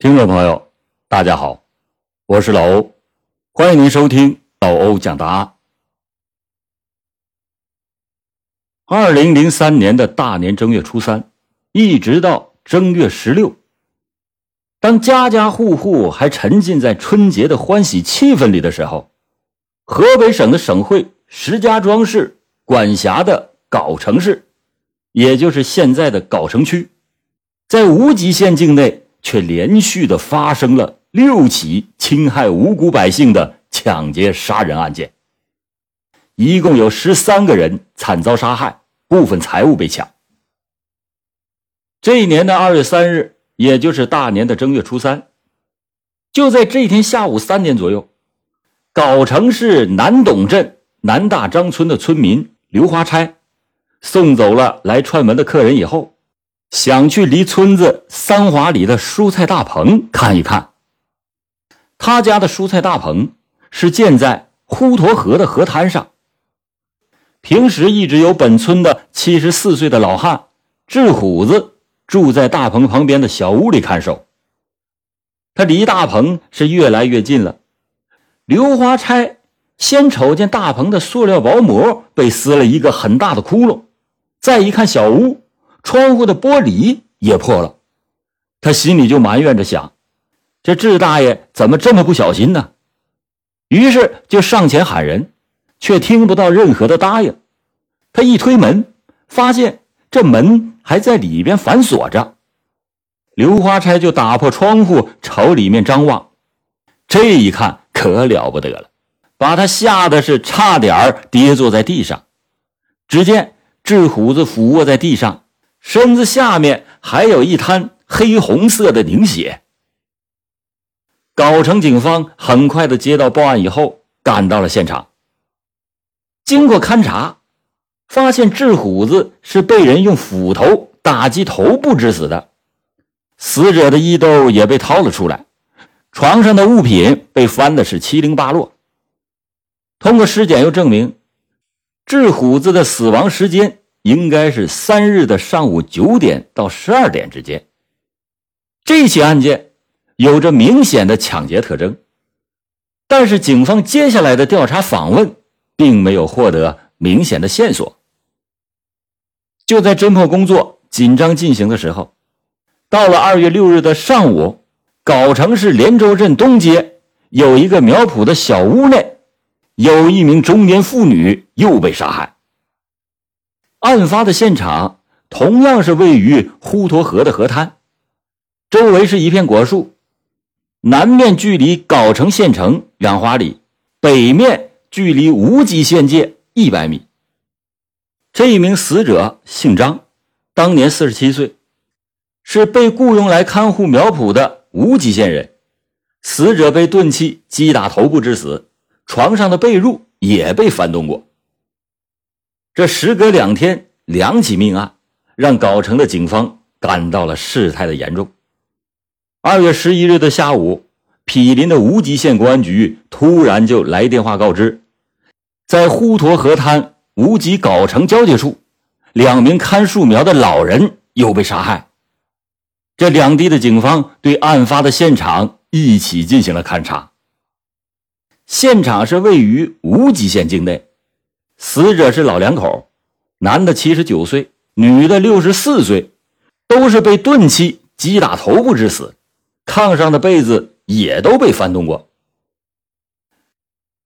听众朋友，大家好，我是老欧，欢迎您收听老欧讲答案。二零零三年的大年正月初三，一直到正月十六，当家家户户还沉浸在春节的欢喜气氛里的时候，河北省的省会石家庄市管辖的藁城市，也就是现在的藁城区，在无极县境内。却连续的发生了六起侵害无辜百姓的抢劫杀人案件，一共有十三个人惨遭杀害，部分财物被抢。这一年的二月三日，也就是大年的正月初三，就在这一天下午三点左右，藁城市南董镇南大张村的村民刘华钗送走了来串门的客人以后。想去离村子三华里的蔬菜大棚看一看。他家的蔬菜大棚是建在滹沱河的河滩上。平时一直有本村的七十四岁的老汉智虎子住在大棚旁边的小屋里看守。他离大棚是越来越近了。刘花钗先瞅见大棚的塑料薄膜被撕了一个很大的窟窿，再一看小屋。窗户的玻璃也破了，他心里就埋怨着想：“这智大爷怎么这么不小心呢？”于是就上前喊人，却听不到任何的答应。他一推门，发现这门还在里边反锁着。刘花钗就打破窗户朝里面张望，这一看可了不得了，把他吓得是差点跌坐在地上。只见智虎子俯卧在地上。身子下面还有一滩黑红色的凝血。藁城警方很快的接到报案以后，赶到了现场。经过勘查，发现智虎子是被人用斧头打击头部致死的。死者的衣兜也被掏了出来，床上的物品被翻的是七零八落。通过尸检又证明，智虎子的死亡时间。应该是三日的上午九点到十二点之间。这起案件有着明显的抢劫特征，但是警方接下来的调查访问并没有获得明显的线索。就在侦破工作紧张进行的时候，到了二月六日的上午，藁城市连州镇东街有一个苗圃的小屋内，有一名中年妇女又被杀害。案发的现场同样是位于滹沱河的河滩，周围是一片果树，南面距离藁城县城两华里，北面距离无极县界一百米。这一名死者姓张，当年四十七岁，是被雇佣来看护苗圃的无极县人。死者被钝器击打头部致死，床上的被褥也被翻动过。这时隔两天，两起命案让藁城的警方感到了事态的严重。二月十一日的下午，毗邻的无极县公安局突然就来电话告知，在滹沱河滩无极藁城交界处，两名看树苗的老人又被杀害。这两地的警方对案发的现场一起进行了勘查。现场是位于无极县境内。死者是老两口，男的七十九岁，女的六十四岁，都是被钝器击打头部致死，炕上的被子也都被翻动过。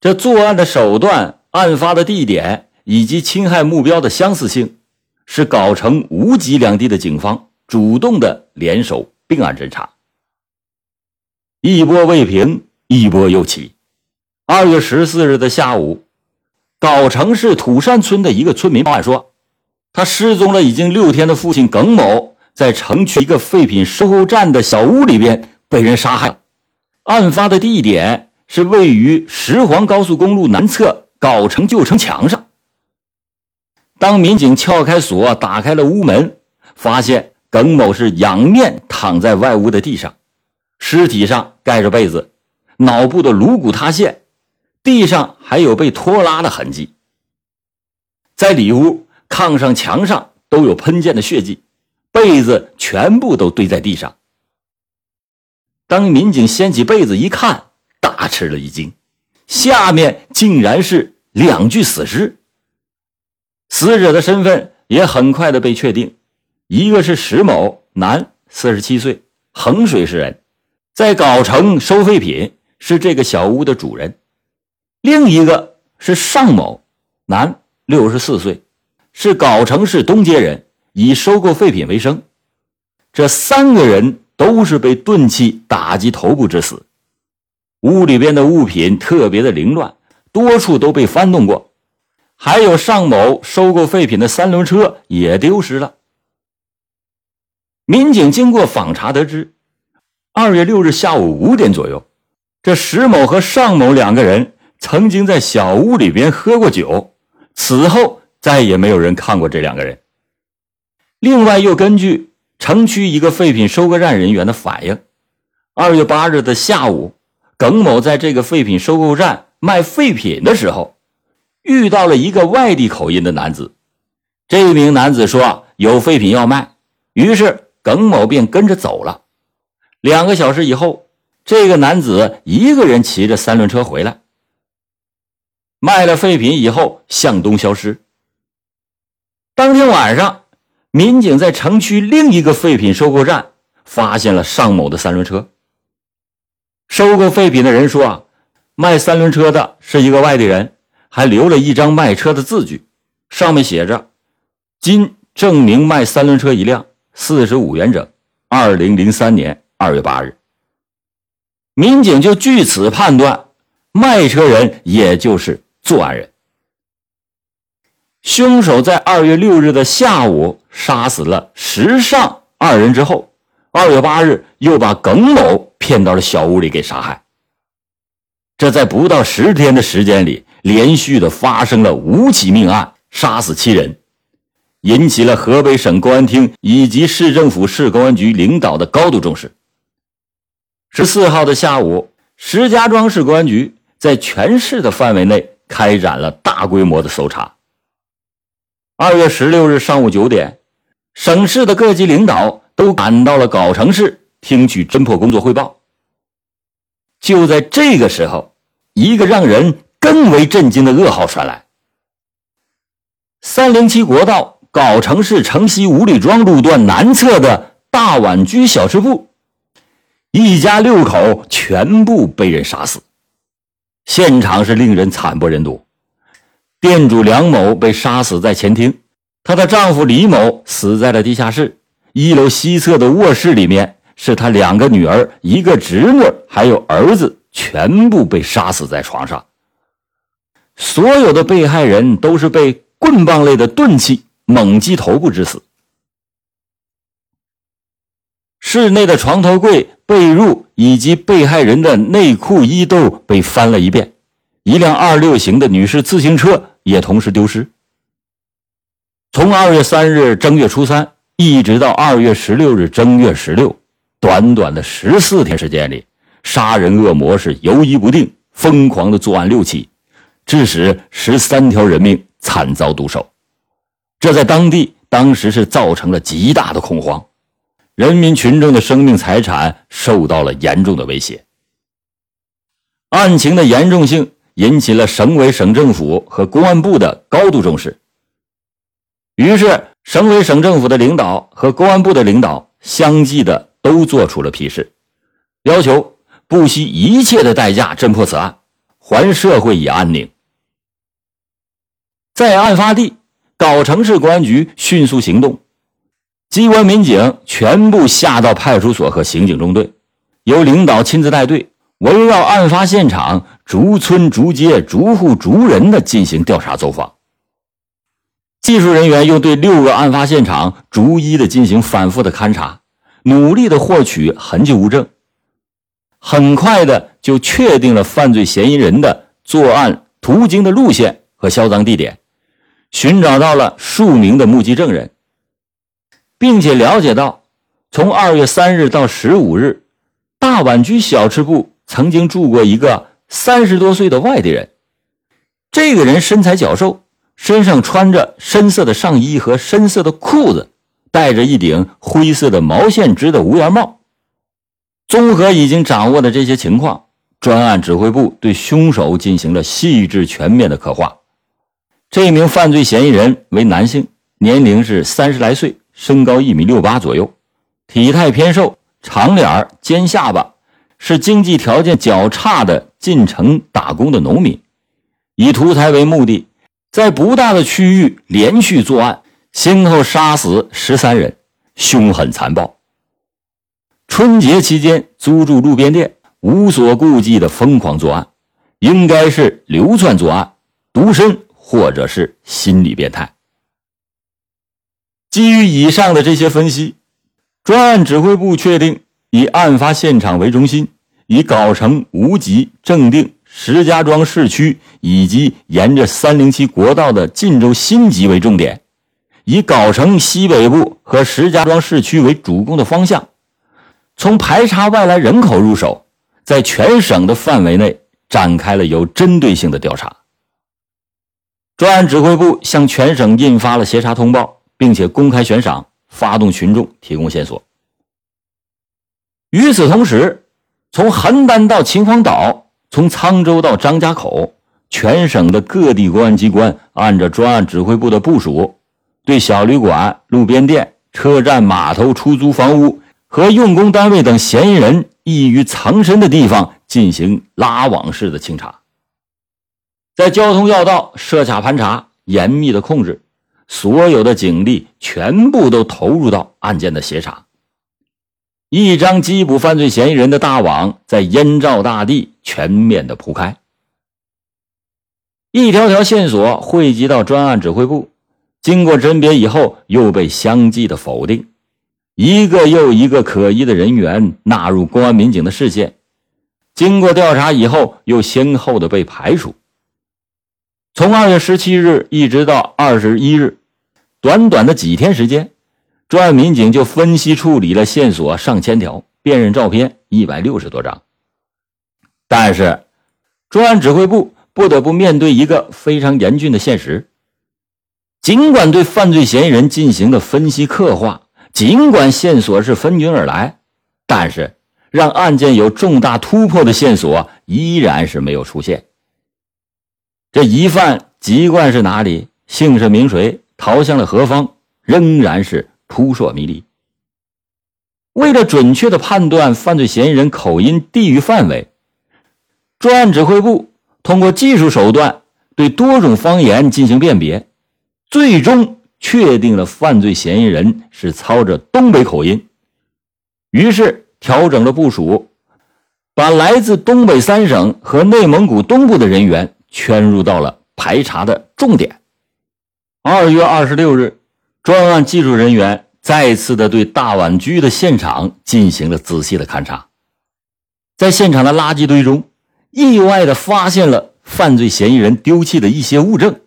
这作案的手段、案发的地点以及侵害目标的相似性，是藁城、无极两地的警方主动的联手并案侦查。一波未平，一波又起。二月十四日的下午。藁城市土山村的一个村民报案说，他失踪了已经六天的父亲耿某，在城区一个废品收购站的小屋里边被人杀害。案发的地点是位于石黄高速公路南侧藁城旧城墙上。当民警撬开锁，打开了屋门，发现耿某是仰面躺在外屋的地上，尸体上盖着被子，脑部的颅骨塌陷。地上还有被拖拉的痕迹，在里屋炕上、墙上都有喷溅的血迹，被子全部都堆在地上。当民警掀起被子一看，大吃了一惊，下面竟然是两具死尸。死者的身份也很快的被确定，一个是石某，男，四十七岁，衡水市人，在藁城收废品，是这个小屋的主人；另一个是尚某，男，六十四岁，是藁城市东街人，以收购废品为生。这三个人都是被钝器打击头部致死。屋里边的物品特别的凌乱，多处都被翻动过。还有尚某收购废品的三轮车也丢失了。民警经过访查得知，二月六日下午五点左右，这石某和尚某两个人曾经在小屋里边喝过酒，此后再也没有人看过这两个人。另外，又根据城区一个废品收购站人员的反映，二月八日的下午，耿某在这个废品收购站卖废品的时候。遇到了一个外地口音的男子，这名男子说有废品要卖，于是耿某便跟着走了。两个小时以后，这个男子一个人骑着三轮车回来，卖了废品以后向东消失。当天晚上，民警在城区另一个废品收购站发现了尚某的三轮车。收购废品的人说啊，卖三轮车的是一个外地人。还留了一张卖车的字据，上面写着：“今证明卖三轮车一辆，四十五元整。二零零三年二月八日。”民警就据此判断，卖车人也就是作案人。凶手在二月六日的下午杀死了石尚二人之后，二月八日又把耿某骗到了小屋里给杀害。这在不到十天的时间里。连续的发生了五起命案，杀死七人，引起了河北省公安厅以及市政府市公安局领导的高度重视。十四号的下午，石家庄市公安局在全市的范围内开展了大规模的搜查。二月十六日上午九点，省市的各级领导都赶到了藁城市听取侦破工作汇报。就在这个时候，一个让人。更为震惊的噩耗传来：三零七国道藁城市城西五里庄路段南侧的大碗居小吃部，一家六口全部被人杀死，现场是令人惨不忍睹。店主梁某被杀死在前厅，她的丈夫李某死在了地下室。一楼西侧的卧室里面是他两个女儿、一个侄女还有儿子，全部被杀死在床上。所有的被害人都是被棍棒类的钝器猛击头部致死。室内的床头柜、被褥以及被害人的内裤、衣兜被翻了一遍，一辆二六型的女士自行车也同时丢失。从二月三日正月初三一直到二月十六日正月十六，短短的十四天时间里，杀人恶魔是游移不定，疯狂的作案六起。致使十三条人命惨遭毒手，这在当地当时是造成了极大的恐慌，人民群众的生命财产受到了严重的威胁。案情的严重性引起了省委省政府和公安部的高度重视，于是省委省政府的领导和公安部的领导相继的都做出了批示，要求不惜一切的代价侦破此案，还社会以安宁。在案发地藁城市公安局迅速行动，机关民警全部下到派出所和刑警中队，由领导亲自带队，围绕案发现场，逐村逐街、逐户逐人的进行调查走访。技术人员又对六个案发现场逐一的进行反复的勘查，努力的获取痕迹物证。很快的就确定了犯罪嫌疑人的作案途经的路线和销赃地点。寻找到了数名的目击证人，并且了解到，从二月三日到十五日，大碗居小吃部曾经住过一个三十多岁的外地人。这个人身材较瘦，身上穿着深色的上衣和深色的裤子，戴着一顶灰色的毛线织的无檐帽。综合已经掌握的这些情况，专案指挥部对凶手进行了细致全面的刻画。这名犯罪嫌疑人为男性，年龄是三十来岁，身高一米六八左右，体态偏瘦，长脸尖下巴，是经济条件较差的进城打工的农民，以图财为目的，在不大的区域连续作案，先后杀死十三人，凶狠残暴。春节期间租住路边店，无所顾忌的疯狂作案，应该是流窜作案、独身或者是心理变态。基于以上的这些分析，专案指挥部确定以案发现场为中心，以藁城、无极、正定、石家庄市区以及沿着三零七国道的晋州新集为重点，以藁城西北部和石家庄市区为主攻的方向。从排查外来人口入手，在全省的范围内展开了有针对性的调查。专案指挥部向全省印发了协查通报，并且公开悬赏，发动群众提供线索。与此同时，从邯郸到秦皇岛，从沧州到张家口，全省的各地公安机关按照专案指挥部的部署，对小旅馆、路边店、车站、码头、出租房屋。和用工单位等嫌疑人易于藏身的地方进行拉网式的清查，在交通要道设卡盘查，严密的控制，所有的警力全部都投入到案件的协查。一张缉捕犯罪嫌疑人的大网在燕赵大地全面的铺开，一条条线索汇集到专案指挥部，经过甄别以后，又被相继的否定。一个又一个可疑的人员纳入公安民警的视线，经过调查以后，又先后的被排除。从二月十七日一直到二十一日，短短的几天时间，专案民警就分析处理了线索上千条，辨认照片一百六十多张。但是，专案指挥部不得不面对一个非常严峻的现实：尽管对犯罪嫌疑人进行了分析刻画。尽管线索是纷纭而来，但是让案件有重大突破的线索依然是没有出现。这疑犯籍贯是哪里，姓甚名谁，逃向了何方，仍然是扑朔迷离。为了准确的判断犯罪嫌疑人口音地域范围，专案指挥部通过技术手段对多种方言进行辨别，最终。确定了犯罪嫌疑人是操着东北口音，于是调整了部署，把来自东北三省和内蒙古东部的人员圈入到了排查的重点。二月二十六日，专案技术人员再次的对大碗居的现场进行了仔细的勘查，在现场的垃圾堆中，意外的发现了犯罪嫌疑人丢弃的一些物证，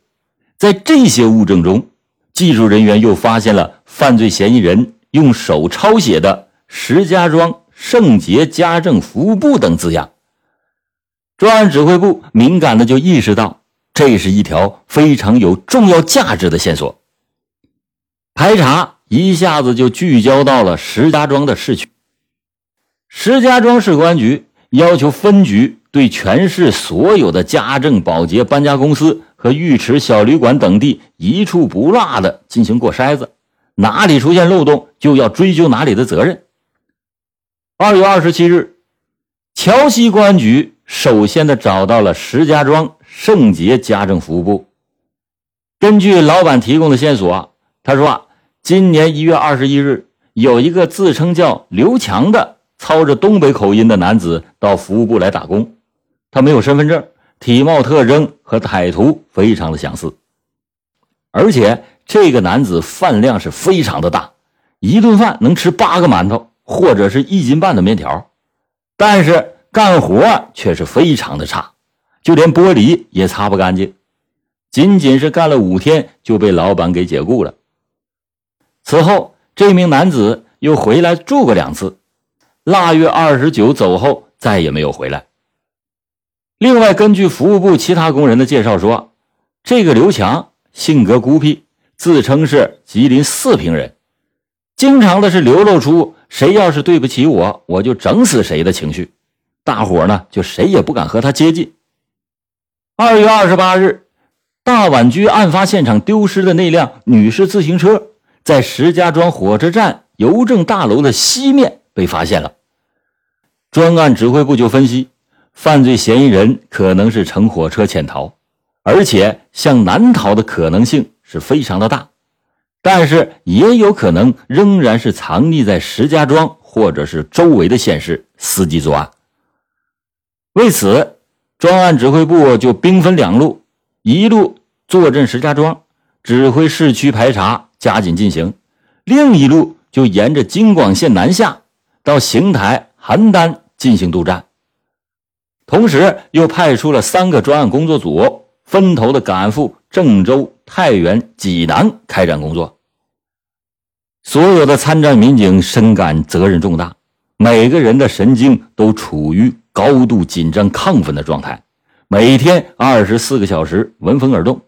在这些物证中。技术人员又发现了犯罪嫌疑人用手抄写的“石家庄圣洁家政服务部”等字样。专案指挥部敏感的就意识到，这是一条非常有重要价值的线索。排查一下子就聚焦到了石家庄的市区。石家庄市公安局要求分局对全市所有的家政保洁搬家公司。和浴池、小旅馆等地一处不落的进行过筛子，哪里出现漏洞就要追究哪里的责任。二月二十七日，桥西公安局首先的找到了石家庄圣洁家政服务部。根据老板提供的线索，他说啊，今年一月二十一日，有一个自称叫刘强的操着东北口音的男子到服务部来打工，他没有身份证。体貌特征和歹徒非常的相似，而且这个男子饭量是非常的大，一顿饭能吃八个馒头或者是一斤半的面条，但是干活却是非常的差，就连玻璃也擦不干净，仅仅是干了五天就被老板给解雇了。此后，这名男子又回来住过两次，腊月二十九走后再也没有回来。另外，根据服务部其他工人的介绍说，这个刘强性格孤僻，自称是吉林四平人，经常的是流露出谁要是对不起我，我就整死谁的情绪。大伙呢就谁也不敢和他接近。二月二十八日，大碗居案发现场丢失的那辆女士自行车，在石家庄火车站邮政大楼的西面被发现了。专案指挥部就分析，犯罪嫌疑人可能是乘火车潜逃，而且向南逃的可能性是非常的大。但是也有可能仍然是藏匿在石家庄或者是周围的县市伺机作案。为此，专案指挥部就兵分两路：一路坐镇石家庄，指挥市区排查加紧进行；另一路就沿着京广线南下，到邢台、邯郸进行督战。同时，又派出了三个专案工作组，分头的赶赴郑州、太原、济南开展工作。所有的参战民警深感责任重大，每个人的神经都处于高度紧张亢奋的状态，每天二十四个小时闻风而动，